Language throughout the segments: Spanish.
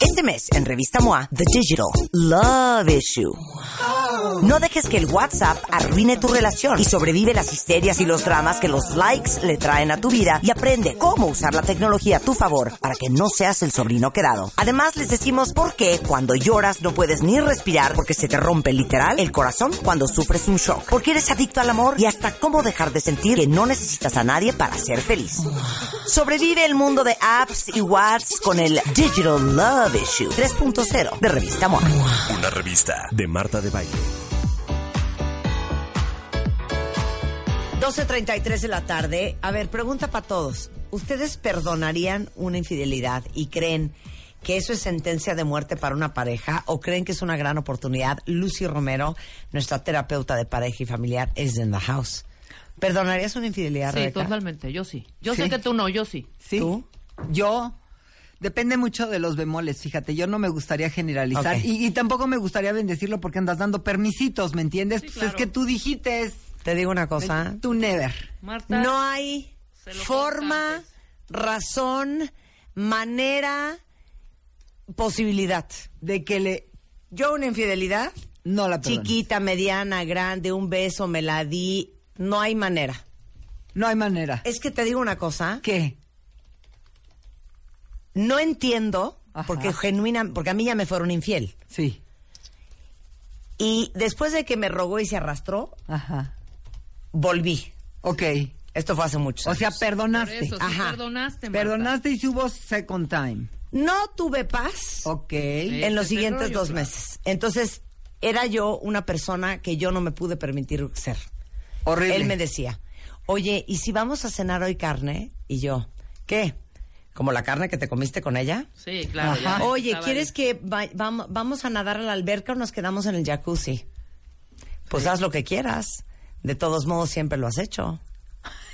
Este mes, en Revista MOA, The Digital Love Issue. No dejes que el WhatsApp arruine tu relación y sobrevive las histerias y los dramas que los likes le traen a tu vida y aprende cómo usar la tecnología a tu favor para que no seas el sobrino quedado. Además, les decimos por qué cuando lloras no puedes ni respirar porque se te rompe literal el corazón cuando sufres un shock. Porque eres adicto al amor y hasta cómo dejar de sentir que no necesitas a nadie para ser feliz. Sobrevive el mundo de apps y WhatsApp con el Digital Love Issue 3.0 de Revista MOA. Una revista de Marta de Baile. 12.33 de la tarde. A ver, pregunta para todos. ¿Ustedes perdonarían una infidelidad y creen que eso es sentencia de muerte para una pareja o creen que es una gran oportunidad? Lucy Romero, nuestra terapeuta de pareja y familiar, es in the house. ¿Perdonarías una infidelidad, Sí, Rebeca? totalmente, yo sí. Yo Sí. sé que tú no, yo sí. Sí. ¿Tú? Yo. Depende mucho de los bemoles, fíjate, yo no me gustaría generalizar y, y tampoco me gustaría bendecirlo porque andas dando permisitos, ¿me entiendes? Sí, pues claro. es que tú dijiste, Te digo una cosa. tú never. Marta. No hay forma, razón, manera, posibilidad. De que le... Yo una infidelidad, No la perdono. chiquita, mediana, grande, un beso, me la di, no hay manera. No hay manera. Es que te digo una cosa, ¿Qué? no entiendo, Ajá. porque genuina, porque a mí ya me fueron infiel. Sí. Y después de que me rogó y se arrastró, Ajá. volví. Ok. Esto fue hace muchos O sea, años. Por perdonaste. eso, sí Ajá. perdonaste, Marta. Perdonaste y hubo second time. no tuve paz Ok. en los siguientes rollo, dos claro. meses. Entonces, era yo una persona que yo no me pude permitir ser. Horrible. Él me decía, oye, ¿y si vamos a cenar hoy carne? Y yo, ¿qué? ¿Como la carne que te comiste con ella? Sí, claro. Ajá. ya Oye, ¿quieres ahí. que va- vam- vamos a nadar a la alberca o nos quedamos en el jacuzzi? Pues haz lo que quieras. De todos modos, siempre lo has hecho.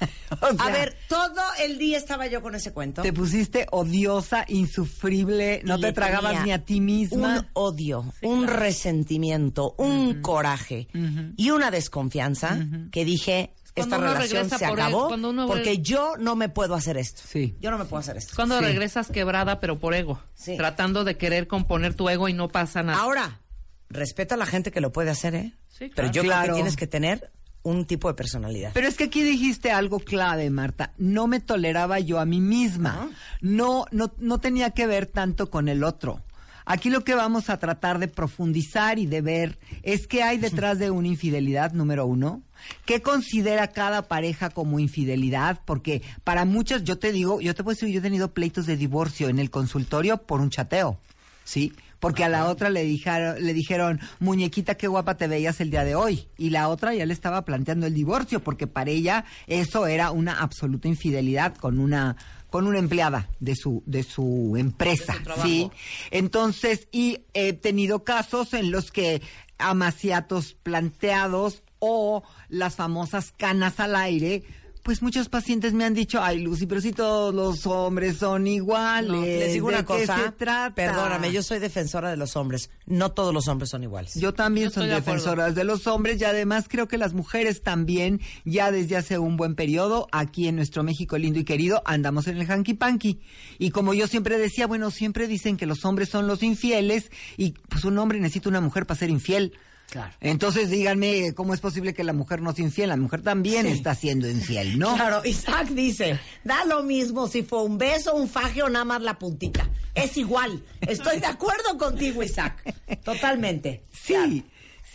O a ver, todo el día estaba yo con ese cuento. Te pusiste odiosa, insufrible, no te tragabas tenía ni a ti misma. Un odio, un resentimiento, un coraje y una desconfianza que dije, cuando esta uno relación regresa se por acabó cuando uno porque yo no me puedo hacer esto. Sí. Yo no me puedo hacer esto. Cuando Sí. regresas quebrada, pero por ego. Sí. Tratando de querer componer tu ego y no pasa nada. Ahora, respeto a la gente que lo puede hacer, ¿eh? Sí, Pero claro. yo creo que tienes que tener un tipo de personalidad. Pero es que aquí dijiste algo clave, Marta. No me toleraba yo a mí misma. No, no, no tenía que ver tanto con el otro. Aquí lo que vamos a tratar de profundizar y de ver es qué hay detrás de una infidelidad, número uno. ¿Qué considera cada pareja como infidelidad? Porque para muchas, yo te digo, yo te puedo decir, yo he tenido pleitos de divorcio en el consultorio por un chateo. ¿Sí? Porque a la otra le dijeron, le dijeron, muñequita, qué guapa te veías el día de hoy. Y la otra ya le estaba planteando el divorcio, porque para ella eso era una absoluta infidelidad con una, con una empleada de su, de su empresa. De su trabajo. ¿Sí? Entonces, y he tenido casos en los que amaciatos planteados o las famosas canas al aire, pues muchos pacientes me han dicho, ay Lucy, pero si todos los hombres son iguales. No, les digo ¿de una qué cosa. se trata? Perdóname, yo soy defensora de los hombres. No todos los hombres son iguales. Yo también Yo soy estoy de defensora de los hombres y además creo que las mujeres también, ya desde hace un buen periodo, aquí en nuestro México lindo y querido, andamos en el hanky panky. Y como yo siempre decía, bueno, siempre dicen que los hombres son los infieles y pues un hombre necesita una mujer para ser infiel. Claro. Entonces díganme, ¿cómo es posible que la mujer no sea infiel? La mujer también está siendo infiel, ¿no? Claro, Isaac dice, da lo mismo si fue un beso, un faje o nada más la puntita. Es igual. Estoy de acuerdo contigo, Isaac. Totalmente. Sí,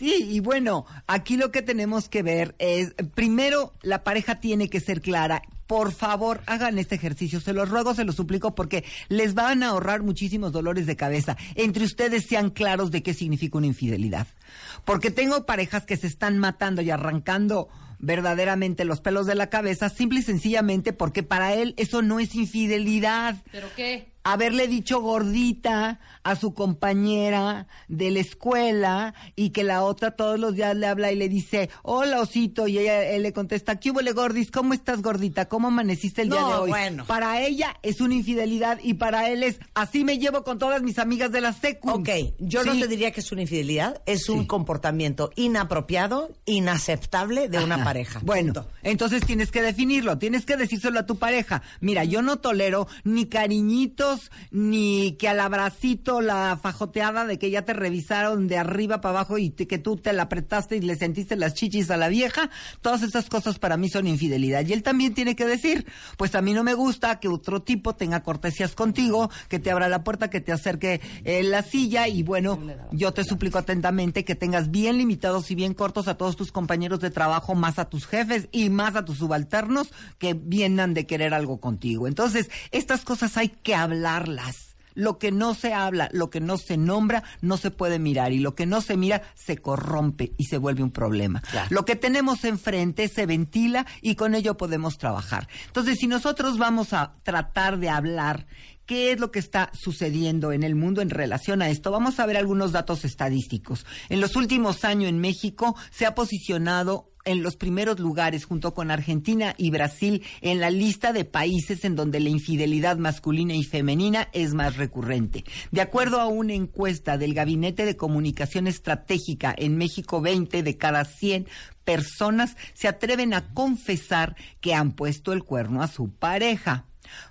sí, y bueno, aquí lo que tenemos que ver es, primero, la pareja tiene que ser clara. Por favor, hagan este ejercicio, se los ruego, se los suplico, porque les van a ahorrar muchísimos dolores de cabeza. Entre ustedes sean claros de qué significa una infidelidad. Porque tengo parejas que se están matando y arrancando verdaderamente los pelos de la cabeza, simple y sencillamente porque para él eso no es infidelidad. ¿Pero qué? Haberle dicho gordita a su compañera de la escuela y que la otra todos los días le habla y le dice, hola osito, y ella él le contesta, ¿qué hubo, gordis? ¿Cómo estás gordita? ¿Cómo amaneciste el día de hoy? bueno. Para ella es una infidelidad y para él es, así me llevo con todas mis amigas de la secu. Ok, yo no te diría que es una infidelidad, es un comportamiento inapropiado, inaceptable de una pareja. Bueno, Punto. entonces tienes que definirlo, tienes que decírselo a tu pareja. Mira, yo no tolero ni cariñitos, ni que al abracito la fajoteada de que ya te revisaron de arriba para abajo y te- que tú te la apretaste y le sentiste las chichis a la vieja. Todas esas cosas para mí son infidelidad. Y él también tiene que decir, pues a mí no me gusta que otro tipo tenga cortesías contigo, que te abra la puerta, que te acerque eh, la silla y bueno, yo te suplico atentamente que tengas bien limitados y bien cortos a todos tus compañeros de trabajo, más a tus jefes y más a tus subalternos que vienen de querer algo contigo. Entonces, estas cosas hay que hablarlas. Lo que no se habla, lo que no se nombra, no se puede mirar. Y lo que no se mira, se corrompe y se vuelve un problema. Lo que tenemos enfrente se ventila y con ello podemos trabajar. Entonces, si nosotros vamos a tratar de hablar qué es lo que está sucediendo en el mundo en relación a esto, vamos a ver algunos datos estadísticos. En los últimos años en México se ha posicionado en los primeros lugares junto con Argentina y Brasil en la lista de países en donde la infidelidad masculina y femenina es más recurrente. De acuerdo a una encuesta del Gabinete de Comunicación Estratégica en México, 20 de cada 100 personas se atreven a confesar que han puesto el cuerno a su pareja.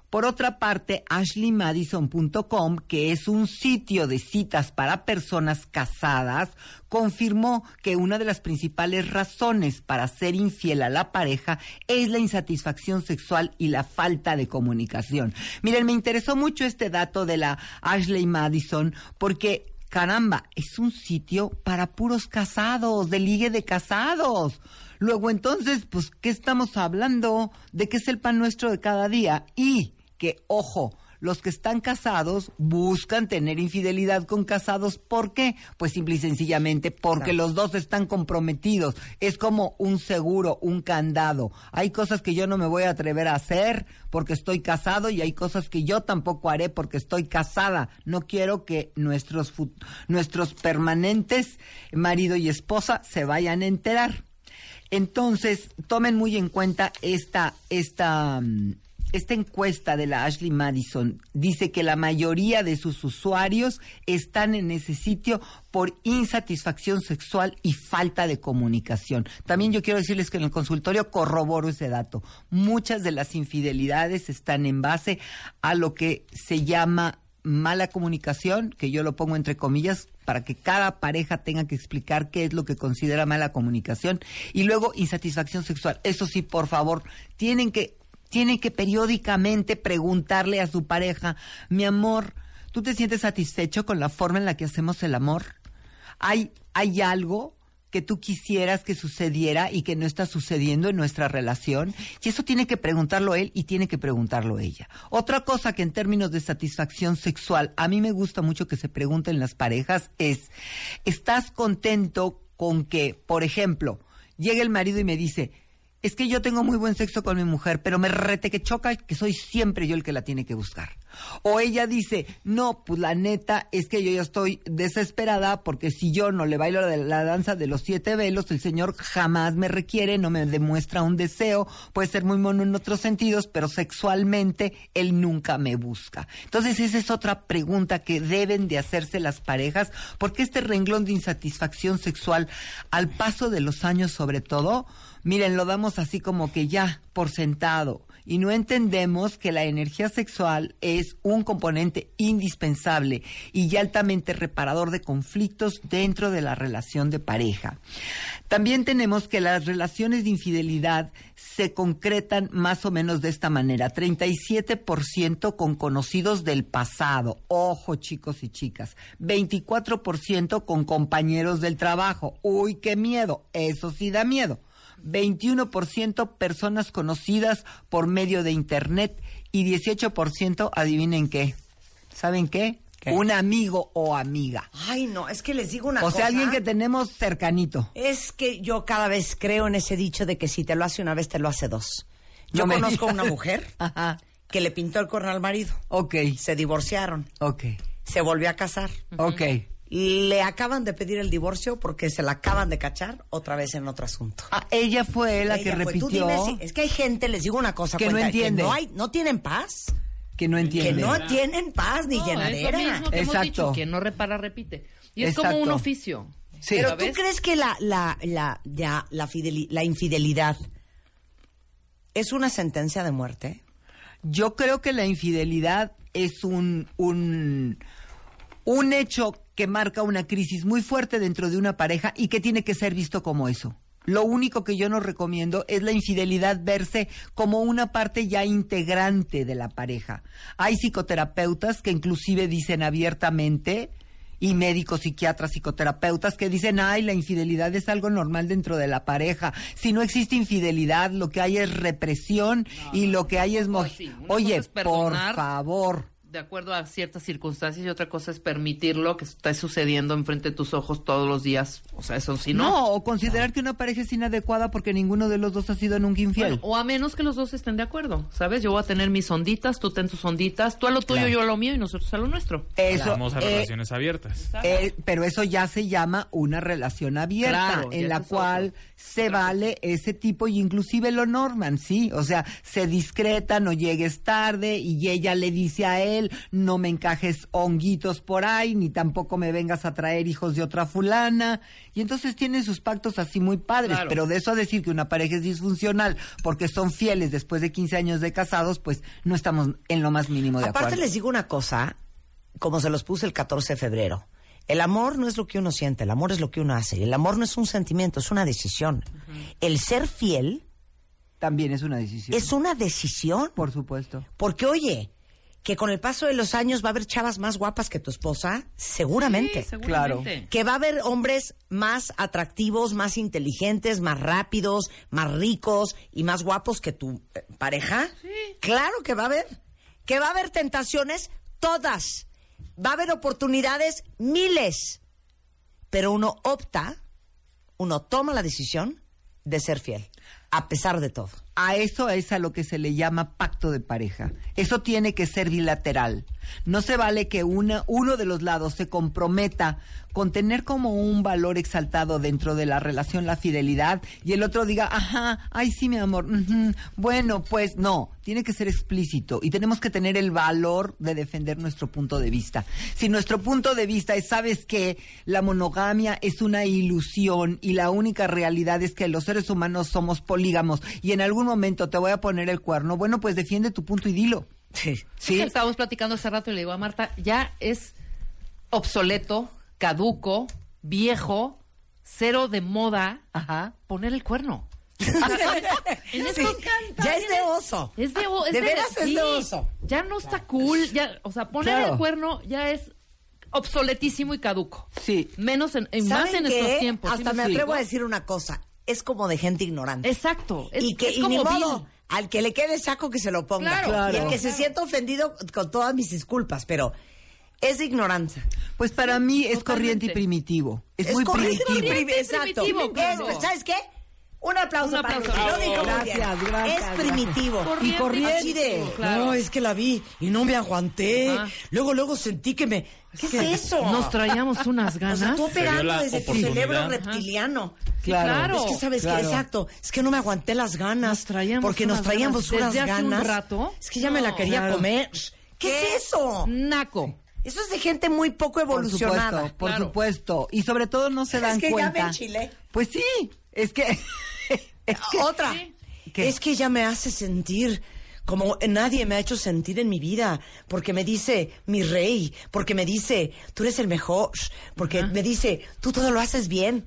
Por otra parte, ashleymadison.com, que es un sitio de citas para personas casadas, confirmó que una de las principales razones para ser infiel a la pareja es la insatisfacción sexual y la falta de comunicación. Miren, me interesó mucho este dato de la Ashley Madison porque caramba, es un sitio para puros casados, de ligue de casados. Luego entonces, pues, ¿qué estamos hablando? ¿De qué es el pan nuestro de cada día? Y que, ojo, los que están casados buscan tener infidelidad con casados. ¿Por qué? Pues simple y sencillamente porque los dos están comprometidos. Es como un seguro, un candado. Hay cosas que yo no me voy a atrever a hacer porque estoy casado y hay cosas que yo tampoco haré porque estoy casada. No quiero que nuestros, nuestros permanentes marido y esposa se vayan a enterar. Entonces, tomen muy en cuenta esta, esta, mm, esta encuesta de la Ashley Madison. Dice que la mayoría de sus usuarios están en ese sitio por insatisfacción sexual y falta de comunicación. También yo quiero decirles que en el consultorio corroboro ese dato. Muchas de las infidelidades están en base a lo que se llama mala comunicación, que yo lo pongo entre comillas, para que cada pareja tenga que explicar qué es lo que considera mala comunicación, y luego insatisfacción sexual. Eso sí, por favor, tienen que, tienen que periódicamente preguntarle a su pareja, mi amor, ¿tú te sientes satisfecho con la forma en la que hacemos el amor? ¿Hay, hay algo que tú quisieras que sucediera y que no está sucediendo en nuestra relación? Y eso tiene que preguntarlo él y tiene que preguntarlo ella. Otra cosa que en términos de satisfacción sexual, a mí me gusta mucho que se pregunten las parejas es, ¿estás contento con que, por ejemplo, llegue el marido y me dice, es que yo tengo muy buen sexo con mi mujer, pero me rete que choca que soy siempre yo el que la tiene que buscar. O ella dice, no, pues la neta es que yo ya estoy desesperada porque si yo no le bailo la, la danza de los siete velos, el Señor jamás me requiere, no me demuestra un deseo, puede ser muy mono en otros sentidos, pero sexualmente Él nunca me busca. Entonces esa es otra pregunta que deben de hacerse las parejas, porque este renglón de insatisfacción sexual, al paso de los años sobre todo, miren, lo damos así como que ya por sentado y no entendemos que la energía sexual es un componente indispensable y altamente reparador de conflictos dentro de la relación de pareja. También tenemos que las relaciones de infidelidad se concretan más o menos de esta manera. 37% con conocidos del pasado. Ojo chicos y chicas. 24% con compañeros del trabajo. Uy, qué miedo. Eso sí da miedo. 21% personas conocidas por medio de Internet y 18% adivinen qué. ¿Saben qué? ¿Qué? Un amigo o amiga. Ay, no, es que les digo una O cosa. sea, alguien que tenemos cercanito. Es que yo cada vez creo en ese dicho de que si te lo hace una vez, te lo hace dos. Yo No conozco digas. una mujer Ajá. que le pintó el cuerno al marido. Ok, Se divorciaron. ok, Se volvió a casar. ok. Le acaban de pedir el divorcio porque se la acaban de cachar otra vez en otro asunto. Ah, ella fue la que fue. Tú repitió dime si- es que hay gente, les digo una cosa, Que no entiende. no, hay, no tienen paz. que no Que entiende. no tienen paz ni No, es lo llenadera. mismo que hemos Exacto. dicho, quien no repara, repite. Y es como un oficio. Sí. Pero tú crees que la, la, la, ya, la, fideli- la infidelidad es una sentencia de muerte? Yo creo que la infidelidad es un, un, un hecho que marca una crisis muy fuerte dentro de una pareja y que tiene que ser visto como eso. Lo único que yo no recomiendo es la infidelidad verse como una parte ya integrante de la pareja. Hay psicoterapeutas que inclusive dicen abiertamente y médicos, psiquiatras, psicoterapeutas que dicen, ay, la infidelidad es algo normal dentro de la pareja. Si no existe infidelidad, lo que hay es represión y lo que hay es... mo- sí, Oye, por favor. De acuerdo a ciertas circunstancias y otra cosa es permitirlo que esté sucediendo enfrente de tus ojos todos los días. O sea, eso sí, No, ¿no? o considerar que una pareja es inadecuada porque ninguno de los dos ha sido nunca infiel. Bueno, o a menos que los dos estén de acuerdo, ¿sabes? Yo voy a tener mis onditas, tú ten tus onditas, tú a lo tuyo, Claro. yo a lo mío y nosotros a lo nuestro. Eso, Vamos a eh, relaciones abiertas. Eh, pero eso ya se llama una relación abierta, Claro, en la cual otro. se vale ese tipo y inclusive lo norman, ¿sí? O sea, se discreta, no llegues tarde y ella le dice a él, no me encajes honguitos por ahí, ni tampoco me vengas a traer hijos de otra fulana. Y entonces tienen sus pactos así muy padres, Claro. pero de eso a decir que una pareja es disfuncional porque son fieles después de 15 años de casados, pues no estamos en lo más mínimo de Aparte acuerdo. les digo una cosa, como se los puse el 14 de febrero. El amor no es lo que uno siente, el amor es lo que uno hace. El amor no es un sentimiento, es una decisión. El ser fiel También es una decisión. es una decisión. Por supuesto. Porque oye, que con el paso de los años va a haber chavas más guapas que tu esposa, seguramente. Sí, seguramente. que va a haber hombres más atractivos, más inteligentes, más rápidos, más ricos y más guapos que tu eh, pareja. Claro que va a haber. Que va a haber tentaciones, todas. Va a haber oportunidades, miles. Pero uno opta, uno toma la decisión de ser fiel, a pesar de todo. A eso es a lo que se le llama pacto de pareja. Eso tiene que ser bilateral. No se vale que una, uno de los lados se comprometa con tener como un valor exaltado dentro de la relación la fidelidad y el otro diga, ajá, ay sí mi amor, bueno, pues no, tiene que ser explícito y tenemos que tener el valor de defender nuestro punto de vista. Si nuestro punto de vista es, sabes que la monogamia es una ilusión y la única realidad es que los seres humanos somos polígamos y en algún momento te voy a poner el cuerno, bueno, pues defiende tu punto y dilo. Sí. Sí. que estábamos platicando hace rato y le digo a Marta, ya es obsoleto, caduco, viejo, cero de moda Ajá. poner el cuerno. en Sí, ya es de oso. Es de, o- es De veras es sí, de oso. Ya no está cool, ya, o sea, poner Claro. el cuerno ya es obsoletísimo y caduco. Sí. Menos en, en más ¿Saben en qué? estos tiempos. ¿sí Hasta me atrevo a decir una cosa. Es como de gente ignorante. Exacto. Es, y que es y como ni modo, al que le quede saco que se lo ponga. Claro. Claro. Y el que se sienta ofendido, con todas mis disculpas, pero es de ignorancia. Pues para mí es totalmente. corriente y primitivo. Es, muy correcto, primitivo. primi- Exacto. primitivo. Es- ¿Sabes qué? Un aplauso, Un para aplauso. Rosy. Lo dijo muy Gracias, bien. gracias, Es primitivo. Corriente y corriente. Claro. no, es que la vi y no me aguanté. Ajá. Luego, luego sentí que me... ¿Qué es eso? Nos traíamos unas O ganas. sea, tú Se dio operando desde tu cerebro Ajá. reptiliano. Claro. Es que sabes Claro. que exacto, es que no me aguanté las ganas, Nos traíamos porque nos unas traíamos ganas unas desde hace un ganas. rato. Es que ya me la quería Claro. comer. ¿Qué, es eso? Naco. Eso es de gente muy poco Por evolucionada. supuesto, por Claro. supuesto. Y sobre todo no se Es dan que ya cuenta. me enchilé. Pues sí, es que... es que- Otra. ¿Qué? Es que ella me hace sentir como nadie me ha hecho sentir en mi vida, porque me dice mi rey, porque me dice tú eres el mejor, porque me dice tú todo lo haces bien.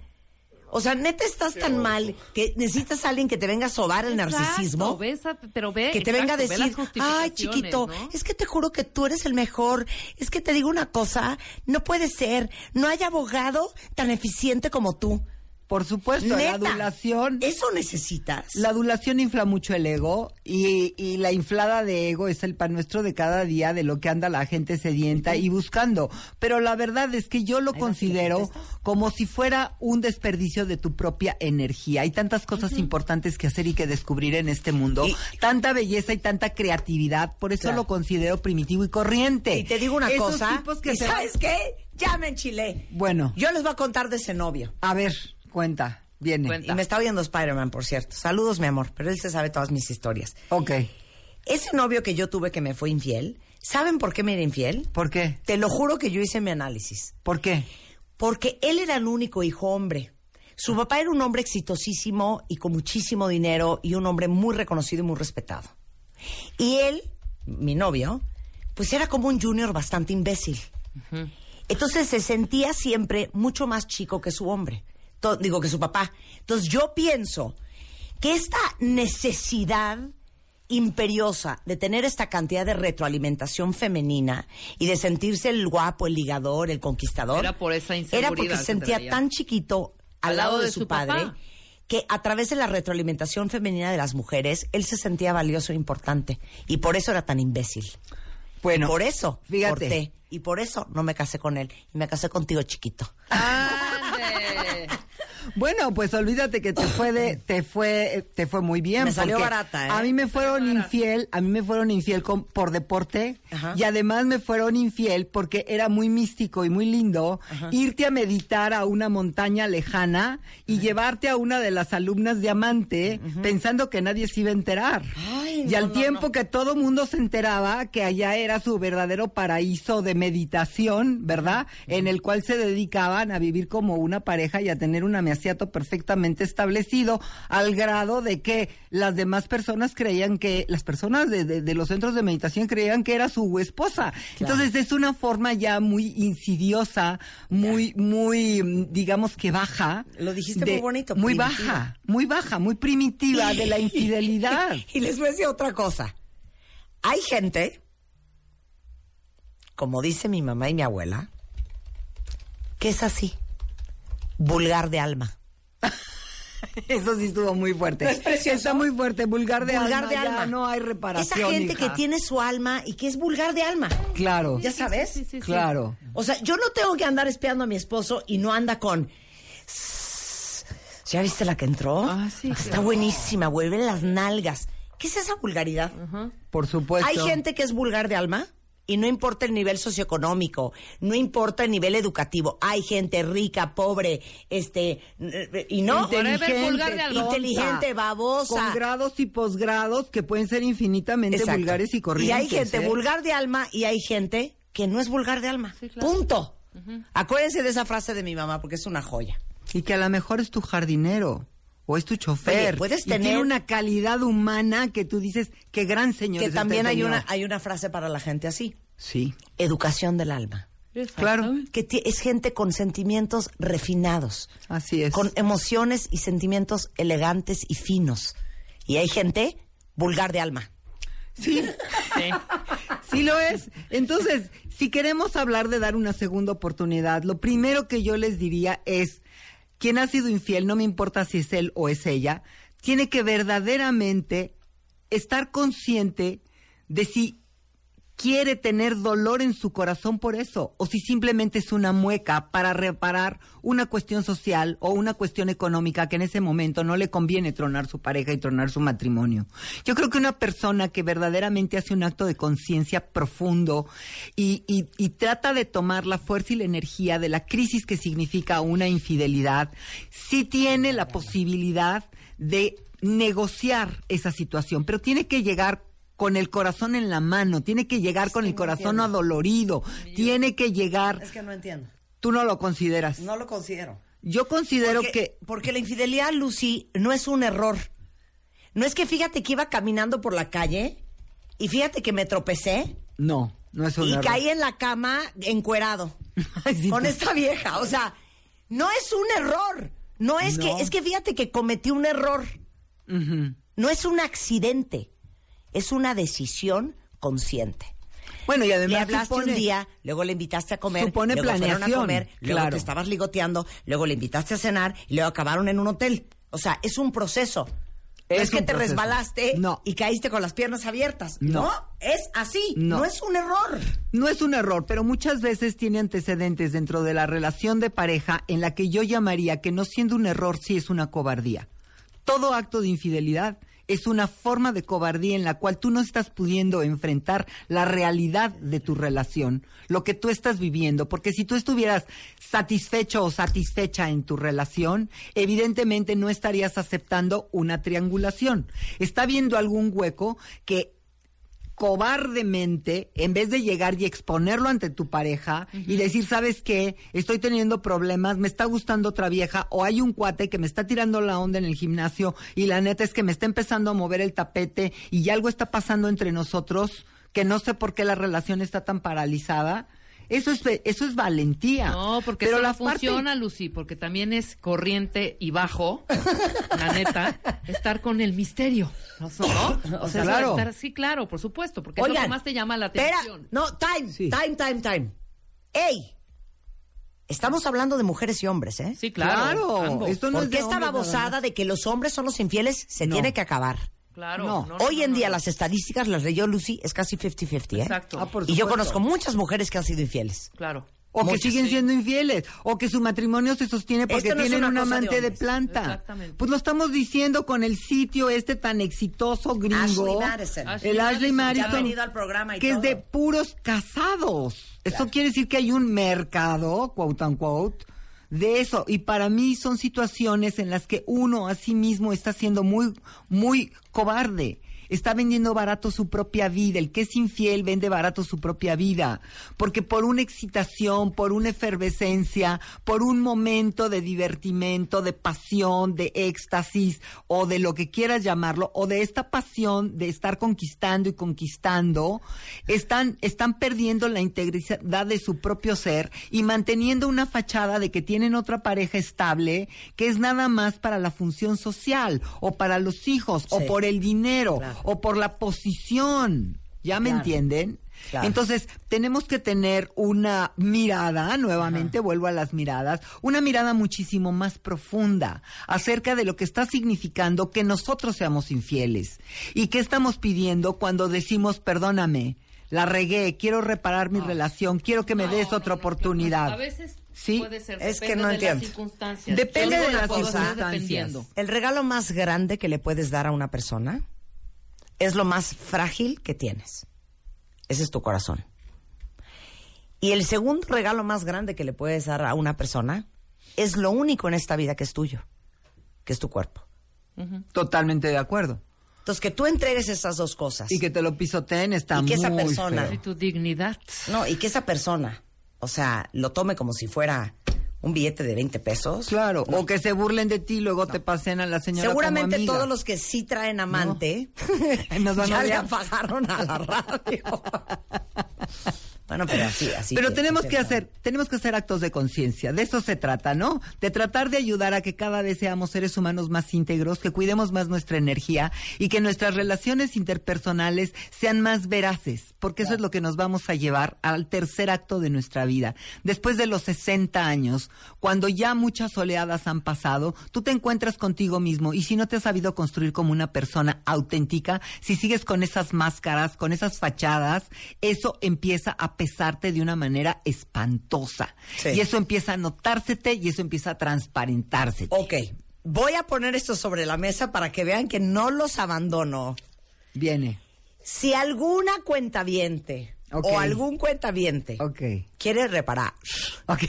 O sea, neta estás tan mal que necesitas a alguien que te venga a sobar el Exacto, narcisismo. ves a- pero ve, que te venga a decir, ay chiquito, ¿no? es que te juro que tú eres el mejor, es que te digo una cosa, no puede ser, no hay abogado tan eficiente como tú. Por supuesto, la adulación. ¿Eso necesitas? La adulación infla mucho el ego y, y la inflada de ego es el pan nuestro de cada día de lo que anda la gente sedienta y buscando. Pero la verdad es que yo lo considero como si fuera un desperdicio de tu propia energía. Hay tantas cosas importantes que hacer y que descubrir en este mundo, Y- tanta belleza y tanta creatividad, por eso Claro. lo considero primitivo y corriente. Y te digo una Esos cosa. tipos que ¿Y se- sabes qué? Ya me enchilé. Bueno, Yo les voy a contar de ese novio. a ver, cuenta, viene. Cuenta. Y me está oyendo Spider-Man, por cierto. Saludos, mi amor, pero él se sabe todas mis historias. Ok, Ese novio que yo tuve que me fue infiel, ¿saben por qué me era infiel? ¿por qué? Te lo juro que yo hice mi análisis. ¿Por qué? Porque él era el único hijo hombre. Su papá era un hombre exitosísimo y con muchísimo dinero y un hombre muy reconocido y muy respetado. Y él, mi novio, pues era como un junior bastante imbécil. Entonces se sentía siempre mucho más chico que su hombre. To- digo, que su papá. Entonces yo pienso que esta necesidad imperiosa de tener esta cantidad de retroalimentación femenina y de sentirse el guapo, el ligador, el conquistador. Era por esa Era porque inseguridad se sentía traía. tan chiquito al, lado, de, su, padre papá. que a través de la retroalimentación femenina de las mujeres, él se sentía valioso e importante. Y por eso era tan imbécil. Bueno, y por eso fíjate. corté. Y por eso no me casé con él. Y me casé contigo, chiquito. ¡Ande! Bueno, pues olvídate que te fue de, te fue, te fue muy bien. Me salió barata, ¿eh? A mí me fueron infiel, a mí me fueron infiel con- por deporte Ajá. y además me fueron infiel porque era muy místico y muy lindo irte a meditar a una montaña lejana y llevarte a una de las alumnas diamante pensando que nadie se iba a enterar. Ay, y no, al tiempo no. que todo mundo se enteraba que allá era su verdadero paraíso de meditación, ¿verdad? En el cual se dedicaban a vivir como una pareja y a tener un perfectamente establecido, al grado de que las demás personas creían que, las personas de, de- de los centros de meditación creían que era su esposa. Entonces es una forma ya muy insidiosa, muy, muy, digamos que baja. Lo dijiste muy bonito, Muy primitiva. baja, muy baja, muy primitiva de la infidelidad. y les voy a decir otra cosa. Hay gente, como dice mi mamá y mi abuela, que es así, vulgar de alma. Eso sí estuvo muy fuerte. ¿No es precioso? Está muy fuerte, vulgar de vulgar alma. de ya alma. no hay reparación. Esa gente hija. que tiene su alma y que es vulgar de alma. Claro. ¿Ya sabes? Sí, sí, sí. Claro. O sea, yo no tengo que andar espiando a mi esposo y no anda con. ¿Ya viste la que entró? Ah, sí, Está claro. buenísima, vuelve las nalgas. ¿Qué es esa vulgaridad? Por supuesto. Hay gente que es vulgar de alma y no importa el nivel socioeconómico, no importa el nivel educativo. Hay gente rica, pobre, este, y no. Whatever, vulgar de alma. inteligente, babosa. Con grados y posgrados que pueden ser infinitamente Exacto. vulgares y corrientes. hay gente ¿eh? vulgar de alma y hay gente que no es vulgar de alma. Sí, claro. Punto. Acuérdense de esa frase de mi mamá porque es una joya. Y que a lo mejor es tu jardinero. O es tu chofer. Oye, puedes y tiene tener- una calidad humana que tú dices, qué gran señor que es también este hay señor". una, hay una frase para la gente así. Sí. Educación del alma. Claro. Que es gente con sentimientos refinados. Así es. Con emociones y sentimientos elegantes y finos. Y hay gente vulgar de alma. Sí. Sí lo es. Entonces, si queremos hablar de dar una segunda oportunidad, lo primero que yo les diría es, quien ha sido infiel, no me importa si es él o es ella, tiene que verdaderamente estar consciente de si quiere tener dolor en su corazón por eso, o si simplemente es una mueca para reparar una cuestión social o una cuestión económica que en ese momento no le conviene tronar su pareja y tronar su matrimonio. Yo creo que una persona que verdaderamente hace un acto de conciencia profundo y, y- y trata de tomar la fuerza y la energía de la crisis que significa una infidelidad, sí tiene la posibilidad de negociar esa situación, pero tiene que llegar con el corazón en la mano, tiene que llegar con el corazón adolorido, tiene que llegar... que no entiendo. Tú no lo consideras. No lo considero. Yo considero porque, que... porque la infidelidad, Lucy, no es un error. No es que fíjate que iba caminando por la calle y fíjate que me tropecé No, no es un y error. caí en la cama encuerado Ay, sí, con esta vieja. O sea, no es un error. No es No. que, es que fíjate que cometí un error. No es un accidente. Es una decisión consciente. Bueno, y además le hablaste supone- un día, luego le invitaste a comer, Supone luego fueron a planeación, comer, luego claro. te estabas ligoteando, luego le invitaste a cenar y luego acabaron en un hotel. O sea, es un proceso. No Es es que te proceso. resbalaste No. y caíste con las piernas abiertas. No, No. es así. No. No. es un error. No es un error, pero muchas veces tiene antecedentes dentro de la relación de pareja en la que yo llamaría que no siendo un error sí es una cobardía. Todo acto de infidelidad es una forma de cobardía en la cual tú no estás pudiendo enfrentar la realidad de tu relación, lo que tú estás viviendo, porque si tú estuvieras satisfecho o satisfecha en tu relación, evidentemente no estarías aceptando una triangulación. Está viendo algún hueco que cobardemente, en vez de llegar y exponerlo ante tu pareja y decir, ¿sabes qué? Estoy teniendo problemas, me está gustando otra vieja, o hay un cuate que me está tirando la onda en el gimnasio y la neta es que me está empezando a mover el tapete y algo está pasando entre nosotros que no sé por qué la relación está tan paralizada. Eso es, eso es valentía. No, porque Pero eso la no parte- funciona, Lucy, porque también es corriente y bajo, la neta, estar con el misterio. ¿No? ¿No? O sea, Claro. estar- sí, claro, por supuesto, porque es lo que más te llama la espera. atención. No, time, Sí. time, time, time. ¡Ey! Estamos hablando de mujeres y hombres, ¿eh? Sí, claro. Claro, esto no es Porque de esta babosada de que los hombres son los infieles se No. tiene que acabar. Claro. No. no, Hoy no, en no, día no. las estadísticas las leyó Lucy, es casi 50-50, ¿eh? Exacto. Ah, por Y yo conozco muchas mujeres que han sido infieles. Claro. O que siguen sí. siendo infieles, o que su matrimonio se sostiene porque no tienen un de amante de, planta. Exactamente. Pues lo estamos diciendo con el sitio este tan exitoso gringo. Ashley Madison. Ashley el Ashley Madison. Venido al programa y que es de puros casados. Eso quiere decir que hay un mercado, quote unquote, de eso. Y para mí son situaciones en las que uno a sí mismo está siendo muy, muy cobarde. Está vendiendo barato su propia vida. El que es infiel vende barato su propia vida. Porque por una excitación, por una efervescencia, por un momento de divertimento, de pasión, de éxtasis, o de lo que quieras llamarlo, o de esta pasión de estar conquistando y conquistando, están, están perdiendo la integridad de su propio ser y manteniendo una fachada de que tienen otra pareja estable que es nada más para la función social, o para los hijos, o por el dinero, Claro. O por la posición. ¿Ya me Claro. entienden? Claro. Entonces, tenemos que tener una mirada, nuevamente vuelvo a las miradas, una mirada muchísimo más profunda acerca de lo que está significando que nosotros seamos infieles. ¿Y qué estamos pidiendo cuando decimos, perdóname, la regué, quiero reparar mi relación, quiero que me No, des no, otra no, oportunidad? A veces Sí. puede ser. Es que depende no de entiendo. las circunstancias. Depende de las circunstancias. El regalo más grande que le puedes dar a una persona es lo más frágil que tienes. Ese es tu corazón. Y el segundo regalo más grande que le puedes dar a una persona es lo único en esta vida que es tuyo, que es tu cuerpo. Totalmente de acuerdo. Entonces, que tú entregues esas dos cosas. Y que te lo pisoteen está Y que esa muy persona- feo. Y tu dignidad. No, y que esa persona, o sea, lo tome como si fuera un billete de 20 pesos. Claro, o que se burlen de ti y luego te pasen a la señora como Seguramente amiga. todos los que sí traen amante Nos van a ya le apagaron a la radio. bueno, pero así, así. Pero tenemos que hacer, tenemos que hacer actos de conciencia. De eso se trata, ¿no? De tratar de ayudar a que cada vez seamos seres humanos más íntegros, que cuidemos más nuestra energía y que nuestras relaciones interpersonales sean más veraces, porque eso es lo que nos vamos a llevar al tercer acto de nuestra vida. Después de los 60 años, cuando ya muchas oleadas han pasado, tú te encuentras contigo mismo y si no te has sabido construir como una persona auténtica, si sigues con esas máscaras, con esas fachadas, eso empieza a pesarte de una manera espantosa. Sí. Y eso empieza a notársete y eso empieza a transparentársete. Ok, voy a poner esto sobre la mesa para que vean que no los abandono. Viene. Si alguna cuentaviente Ok. o algún cuentaviente Ok. quiere reparar, Ok.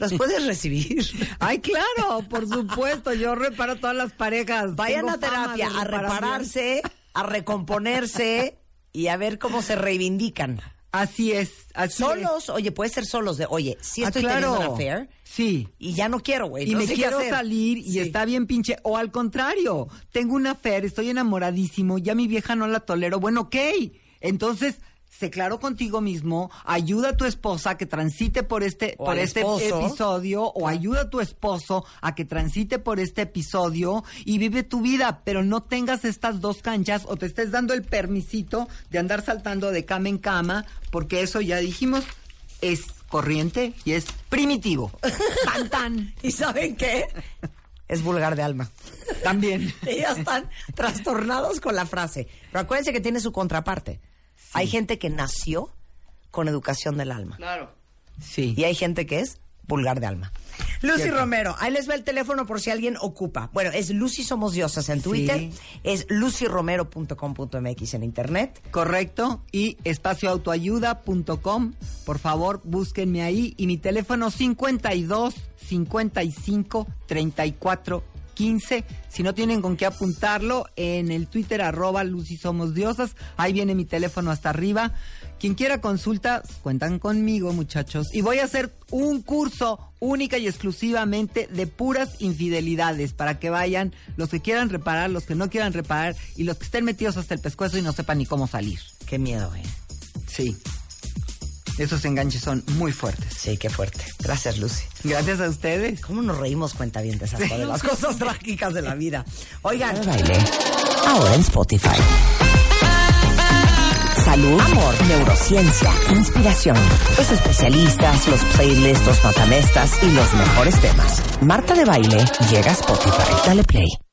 los puedes recibir. Ay, claro, por supuesto. Yo reparo todas las parejas. Vayan Tengo a terapia a repararse, a recomponerse y a ver cómo se reivindican. Así es. Así es. Solos, oye, puede ser solos de, oye, si Ah, estoy claro. teniendo una affair Sí. y ya no quiero, güey. y no me quiero salir y Sí. está bien pinche. O al contrario, tengo una fer, estoy enamoradísimo, ya mi vieja no la tolero. Bueno, ok. Entonces, sé claro contigo mismo, ayuda a tu esposa que transite por este, O por este esposo. episodio, o ayuda a tu esposo a que transite por este episodio y vive tu vida, pero no tengas estas dos canchas o te estés dando el permisito de andar saltando de cama en cama, porque eso ya dijimos es corriente y es primitivo. Tan tan. ¿Y saben qué? Es vulgar de alma. También. Ya están trastornados con la frase. Pero acuérdense que tiene su contraparte. Hay gente que nació con educación del alma. Claro. Sí. Y hay gente que es vulgar de alma. Lucy Romero, ahí les va el teléfono por si alguien ocupa. Bueno, es Lucy Somos Diosas en Twitter, Sí. es lucyromero.com.mx en internet. Correcto. Y espacioautoayuda.com. Por favor, búsquenme ahí. Y mi teléfono 52 55 34 15. Si no tienen con qué apuntarlo, en el Twitter arroba Lucy Somos Diosas. Ahí viene mi teléfono hasta arriba. Quien quiera consulta, cuentan conmigo, muchachos. Y voy a hacer un curso única y exclusivamente de puras infidelidades para que vayan los que quieran reparar, los que no quieran reparar y los que estén metidos hasta el pescuezo y no sepan ni cómo salir. Qué miedo, eh. Sí. Esos enganches son muy fuertes. Sí, qué fuerte. Gracias, Lucy. Gracias a ustedes. ¿Cómo nos reímos cuenta bien de esas cosas, de las cosas trágicas de la vida? Oigan, baile. Ahora en Spotify. Salud, amor, neurociencia, inspiración. Los especialistas, los playlists, los matamestas y los mejores temas. Marta de baile llega a Spotify. Dale play.